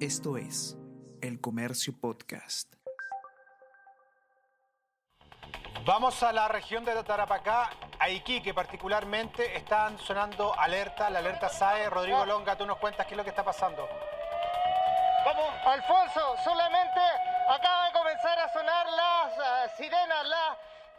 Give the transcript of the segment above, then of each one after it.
Esto es El Comercio Podcast. Vamos a la región de Tarapacá, a Iquique particularmente, están sonando alerta, la alerta SAE. Rodrigo Longa, tú nos cuentas qué es lo que está pasando. Vamos. Alfonso, solamente acaba de comenzar a sonar las uh, sirenas, la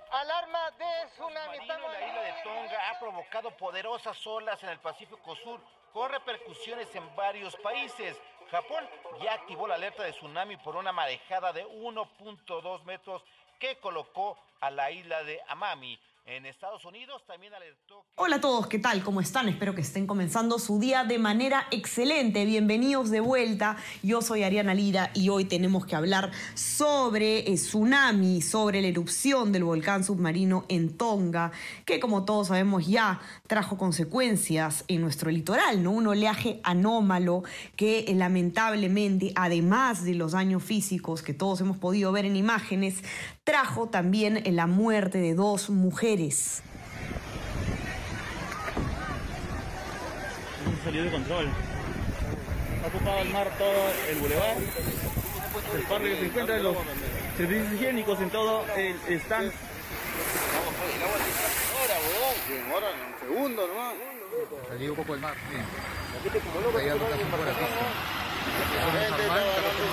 alarma de tsunami. La isla de Tonga ha provocado poderosas olas en el Pacífico Sur con repercusiones en varios países. Japón ya activó la alerta de tsunami por una marejada de 1.2 metros que colocó a la isla de Amami. En Estados Unidos también alertó. Que... Hola a todos, ¿qué tal? ¿Cómo están? Espero que estén comenzando su día de manera excelente. Bienvenidos de vuelta. Yo soy Ariana Lira y hoy tenemos que hablar sobre el tsunami, sobre la erupción del volcán submarino en Tonga, que como todos sabemos ya trajo consecuencias en nuestro litoral, ¿no? Un oleaje anómalo que lamentablemente, además de los daños físicos que todos hemos podido ver en imágenes, trajo también la muerte de dos mujeres. Salió de control. Ha ocupado el mar todo el bulevar. El parque que se encuentra los servicios higiénicos en todo el stand. Ahora, un segundo nomás. Salió un poco el mar. Bien. Por aquí. La gente está agarrando su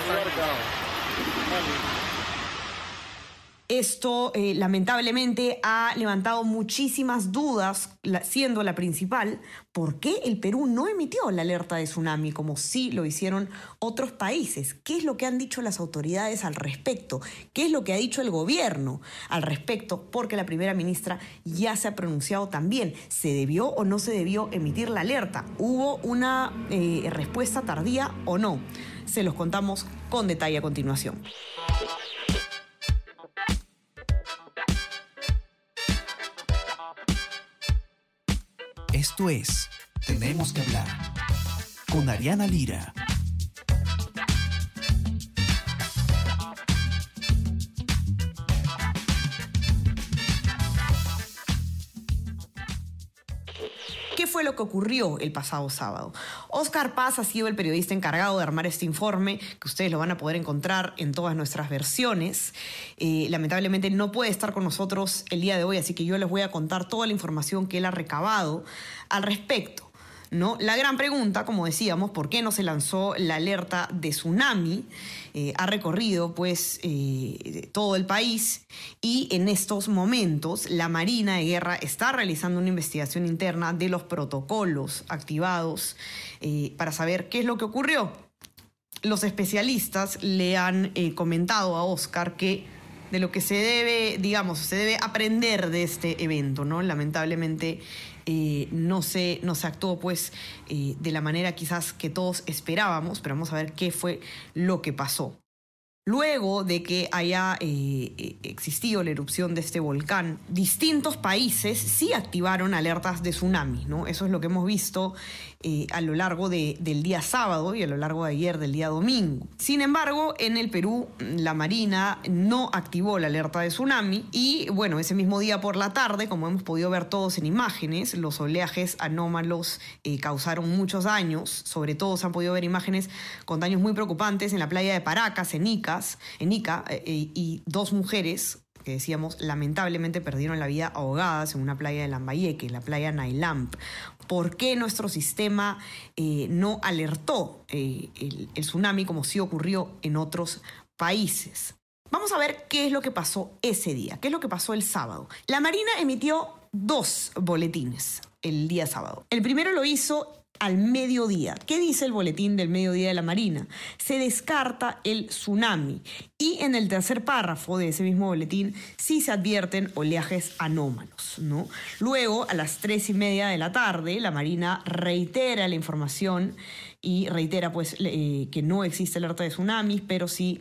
esto eh, lamentablemente ha levantado muchísimas dudas, siendo la principal, ¿por qué el Perú no emitió la alerta de tsunami como sí lo hicieron otros países? ¿Qué es lo que han dicho las autoridades al respecto? ¿Qué es lo que ha dicho el gobierno al respecto? Porque la primera ministra ya se ha pronunciado también. ¿Se debió o no se debió emitir la alerta? ¿Hubo una eh, respuesta tardía o no? Se los contamos con detalle a continuación. Esto es Tenemos que hablar con Ariana Lira. ¿Qué fue lo que ocurrió el pasado sábado? Oscar Paz ha sido el periodista encargado de armar este informe, que ustedes lo van a poder encontrar en todas nuestras versiones. Eh, lamentablemente no puede estar con nosotros el día de hoy, así que yo les voy a contar toda la información que él ha recabado al respecto. ¿No? La gran pregunta, como decíamos, ¿por qué no se lanzó la alerta de tsunami? Eh, ha recorrido pues eh, todo el país y en estos momentos la Marina de Guerra está realizando una investigación interna de los protocolos activados eh, para saber qué es lo que ocurrió. Los especialistas le han comentado a Oscar que de lo que se debe, digamos, se debe aprender de este evento, ¿no? Lamentablemente eh, no, se, no se actuó pues eh, de la manera quizás que todos esperábamos, pero vamos a ver qué fue lo que pasó. Luego de que haya eh, existido la erupción de este volcán, distintos países sí activaron alertas de tsunami, ¿no? Eso es lo que hemos visto eh, a lo largo de, del día sábado y a lo largo de ayer del día domingo. Sin embargo, en el Perú, la Marina no activó la alerta de tsunami y, bueno, ese mismo día por la tarde, como hemos podido ver todos en imágenes, los oleajes anómalos eh, causaron muchos daños, sobre todo se han podido ver imágenes con daños muy preocupantes en la playa de Paracas, en Ica, en Ica eh, y dos mujeres que decíamos lamentablemente perdieron la vida ahogadas en una playa de Lambayeque, la playa Nailamp. ¿Por qué nuestro sistema eh, no alertó eh, el, el tsunami como sí ocurrió en otros países? Vamos a ver qué es lo que pasó ese día, qué es lo que pasó el sábado. La Marina emitió dos boletines el día sábado. El primero lo hizo al mediodía. ¿Qué dice el boletín del mediodía de la Marina? Se descarta el tsunami y en el tercer párrafo de ese mismo boletín sí se advierten oleajes anómalos. Luego, a las tres y media de la tarde, la Marina reitera la información y reitera pues eh, que no existe alerta de tsunamis, pero sí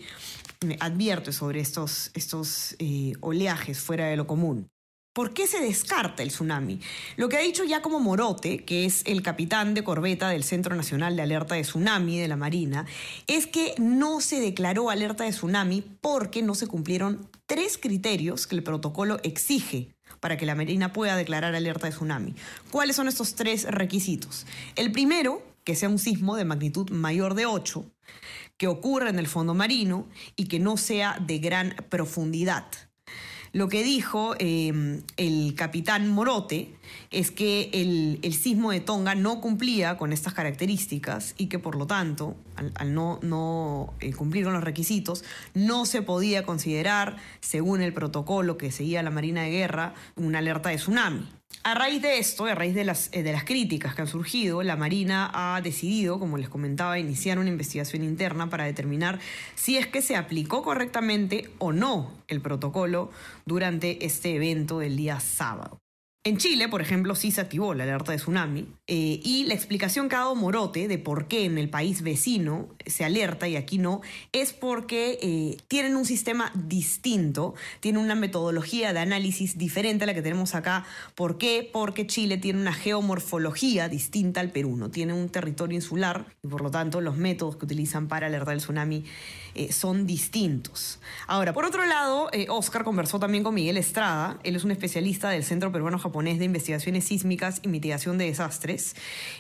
eh, advierte sobre estos, estos eh, oleajes fuera de lo común. ¿Por qué se descarta el tsunami? Lo que ha dicho Giacomo Morote, que es el capitán de corbeta del Centro Nacional de Alerta de Tsunami de la Marina, es que no se declaró alerta de tsunami porque no se cumplieron tres criterios que el protocolo exige para que la Marina pueda declarar alerta de tsunami. ¿Cuáles son estos tres requisitos? El primero que sea un sismo de magnitud mayor de 8, que ocurra en el fondo marino y que no sea de gran profundidad. Lo que dijo eh, el capitán Morote es que el, el, sismo de Tonga no cumplía con estas características y que por lo tanto, al, no, no eh, cumplir con los requisitos, no se podía considerar, según el protocolo que seguía la Marina de Guerra, una alerta de tsunami. A raíz de esto, a raíz de las, eh, de las críticas que han surgido, la Marina ha decidido, como les comentaba, iniciar una investigación interna para determinar si es que se aplicó correctamente o no el protocolo durante este evento del día sábado. En Chile, por ejemplo, sí se activó la alerta de tsunami eh, y la explicación que ha dado Morote de por qué en el país vecino se alerta y aquí no es porque eh, tienen un sistema distinto, tienen una metodología de análisis diferente a la que tenemos acá. ¿Por qué? Porque Chile tiene una geomorfología distinta al Perú, no tiene un territorio insular y por lo tanto los métodos que utilizan para alertar el tsunami eh, son distintos. Ahora, por otro lado, eh, Oscar conversó también con Miguel Estrada, él es un especialista del Centro Peruano Japonés de Investigaciones Sísmicas y Mitigación de Desastres,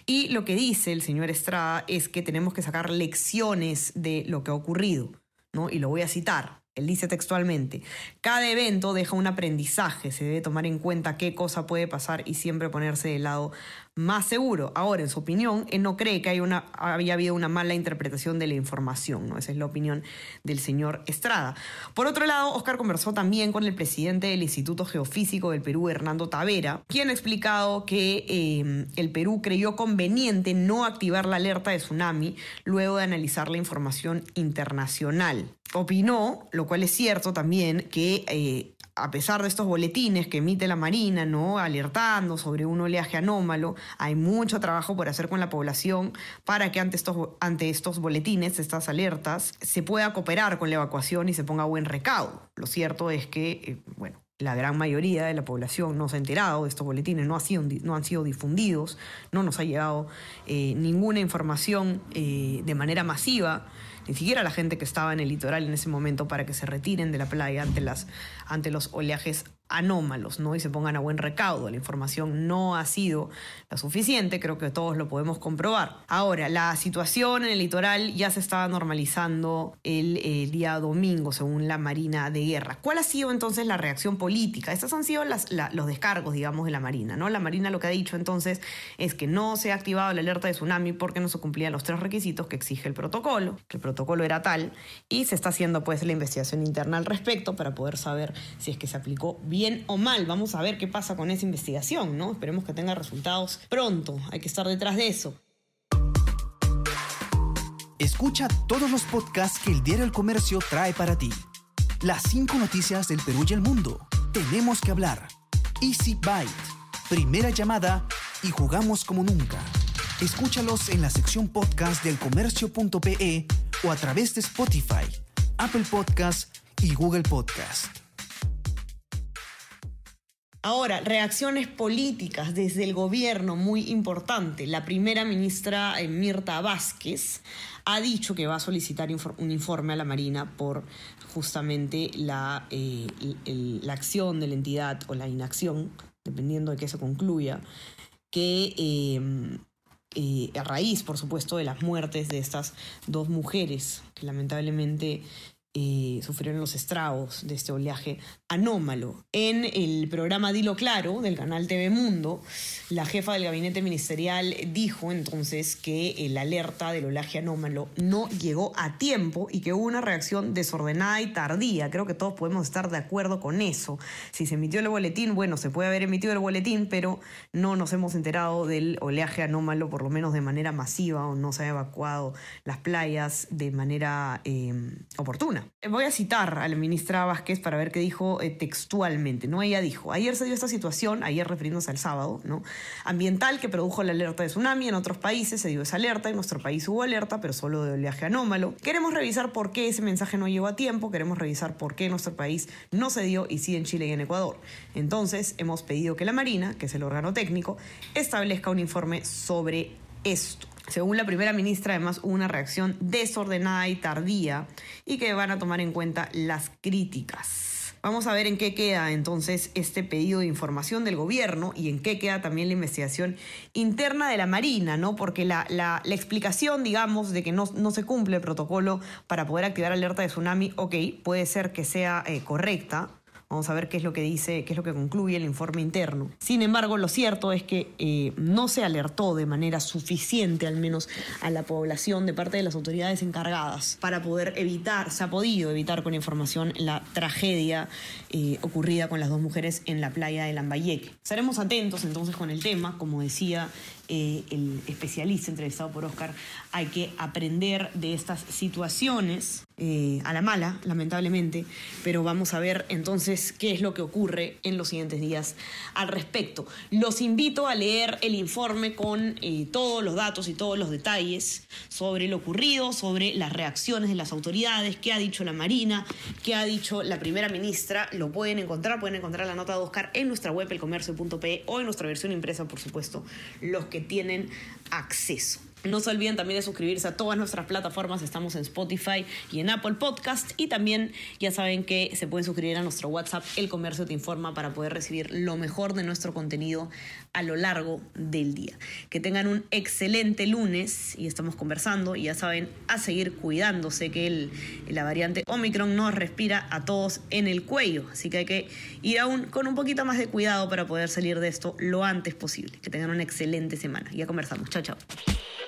y lo que dice el señor Estrada es que tenemos que sacar lecciones de lo que ha ocurrido, ¿no? Y lo voy a citar. Él dice textualmente, cada evento deja un aprendizaje, se debe tomar en cuenta qué cosa puede pasar y siempre ponerse del lado más seguro. Ahora, en su opinión, él no cree que haya, una, habido una mala interpretación de la información, ¿no? Esa es la opinión del señor Estrada. Por otro lado, Oscar conversó también con el presidente del Instituto Geofísico del Perú, Hernando Tavera, quien ha explicado que eh, el Perú creyó conveniente no activar la alerta de tsunami luego de analizar la información internacional. Opinó, lo cual es cierto también, que eh, a pesar de estos boletines que emite la Marina, ¿no? alertando sobre un oleaje anómalo, hay mucho trabajo por hacer con la población para que ante estos, ante estos boletines, estas alertas, se pueda cooperar con la evacuación y se ponga buen recaudo. Lo cierto es que, eh, bueno, la gran mayoría de la población no se ha enterado de estos boletines, no, ha sido, no han sido difundidos, no nos ha llegado eh, ninguna información de manera masiva ni siquiera la gente que estaba en el litoral en ese momento para que se retiren de la playa ante, las, ante los oleajes anómalos, ¿no? Y se pongan a buen recaudo. La información no ha sido la suficiente, creo que todos lo podemos comprobar. Ahora, la situación en el litoral ya se estaba normalizando el, el día domingo, según la Marina de Guerra. ¿Cuál ha sido entonces la reacción política? Estos han sido los descargos, digamos, de la Marina, ¿no? La Marina lo que ha dicho entonces es que no se ha activado la alerta de tsunami porque no se cumplían los tres requisitos que exige el protocolo, que el protocolo era tal, y se está haciendo pues la investigación interna al respecto para poder saber si es que se aplicó bien o mal. Vamos a ver qué pasa con esa investigación, ¿no? Esperemos que tenga resultados pronto. Hay que estar detrás de eso. Escucha todos los podcasts que el Diario El Comercio trae para ti. Las cinco noticias del Perú y el mundo. Tenemos que hablar. Easy Byte. Primera llamada y jugamos como nunca. Escúchalos en la sección podcast del comercio.pe o a través de Spotify, Apple Podcast y Google Podcast. Ahora, reacciones políticas desde el gobierno, muy importante. La primera ministra eh, Mirta Vázquez ha dicho que va a solicitar un informe a la Marina por justamente la, eh, la acción de la entidad o la inacción, dependiendo de qué se concluya, que eh, eh, a raíz, por supuesto, de las muertes de estas dos mujeres que lamentablemente eh, sufrieron los estragos de este oleaje anómalo. En el programa Dilo Claro del canal TV Mundo, la jefa del gabinete ministerial dijo entonces que la alerta del oleaje anómalo no llegó a tiempo y que hubo una reacción desordenada y tardía. Creo que todos podemos estar de acuerdo con eso. Si se emitió el boletín, bueno, se puede haber emitido el boletín, pero no nos hemos enterado del oleaje anómalo, por lo menos de manera masiva, o no se han evacuado las playas de manera eh, oportuna. Voy a citar a la ministra Vázquez para ver qué dijo eh, textualmente. ¿no? Ella dijo, ayer se dio esta situación, ayer refiriéndose al sábado, ¿no? ambiental que produjo la alerta de tsunami. En otros países se dio esa alerta, en nuestro país hubo alerta, pero solo de oleaje anómalo. Queremos revisar por qué ese mensaje no llegó a tiempo, queremos revisar por qué nuestro país no se dio y sí en Chile y en Ecuador. Entonces hemos pedido que la Marina, que es el órgano técnico, establezca un informe sobre esto. Según la primera ministra, además hubo una reacción desordenada y tardía y que van a tomar en cuenta las críticas. Vamos a ver en qué queda entonces este pedido de información del gobierno y en qué queda también la investigación interna de la Marina, ¿no? Porque la, la, explicación, digamos, de que no, no, se cumple el protocolo para poder activar alerta de tsunami, ok, puede ser que sea eh, correcta, Vamos a ver qué es lo que dice, qué es lo que concluye el informe interno. Sin embargo, lo cierto es que eh, no se alertó de manera suficiente, al menos a la población, de parte de las autoridades encargadas para poder evitar, se ha podido evitar con información la tragedia eh, ocurrida con las dos mujeres en la playa de Lambayeque. Estaremos atentos entonces con el tema, como decía eh, el especialista entrevistado por Oscar, hay que aprender de estas situaciones eh, a la mala, lamentablemente, pero vamos a ver entonces qué es lo que ocurre en los siguientes días al respecto. Los invito a leer el informe con eh, todos los datos y todos los detalles sobre lo ocurrido, sobre las reacciones de las autoridades, qué ha dicho la Marina, qué ha dicho la primera ministra. Lo pueden encontrar, pueden encontrar la nota de Oscar en nuestra web, elcomercio.pe, o en nuestra versión impresa, por supuesto, los que tienen acceso. No se olviden también de suscribirse a todas nuestras plataformas. Estamos en Spotify y en Apple Podcast. Y también ya saben que se pueden suscribir a nuestro WhatsApp, El Comercio Te Informa, para poder recibir lo mejor de nuestro contenido a lo largo del día. Que tengan un excelente lunes y estamos conversando. Y ya saben, a seguir cuidándose que la variante Omicron nos respira a todos en el cuello. Así que hay que ir aún con un poquito más de cuidado para poder salir de esto lo antes posible. Que tengan una excelente semana. Ya conversamos. Chao, chao.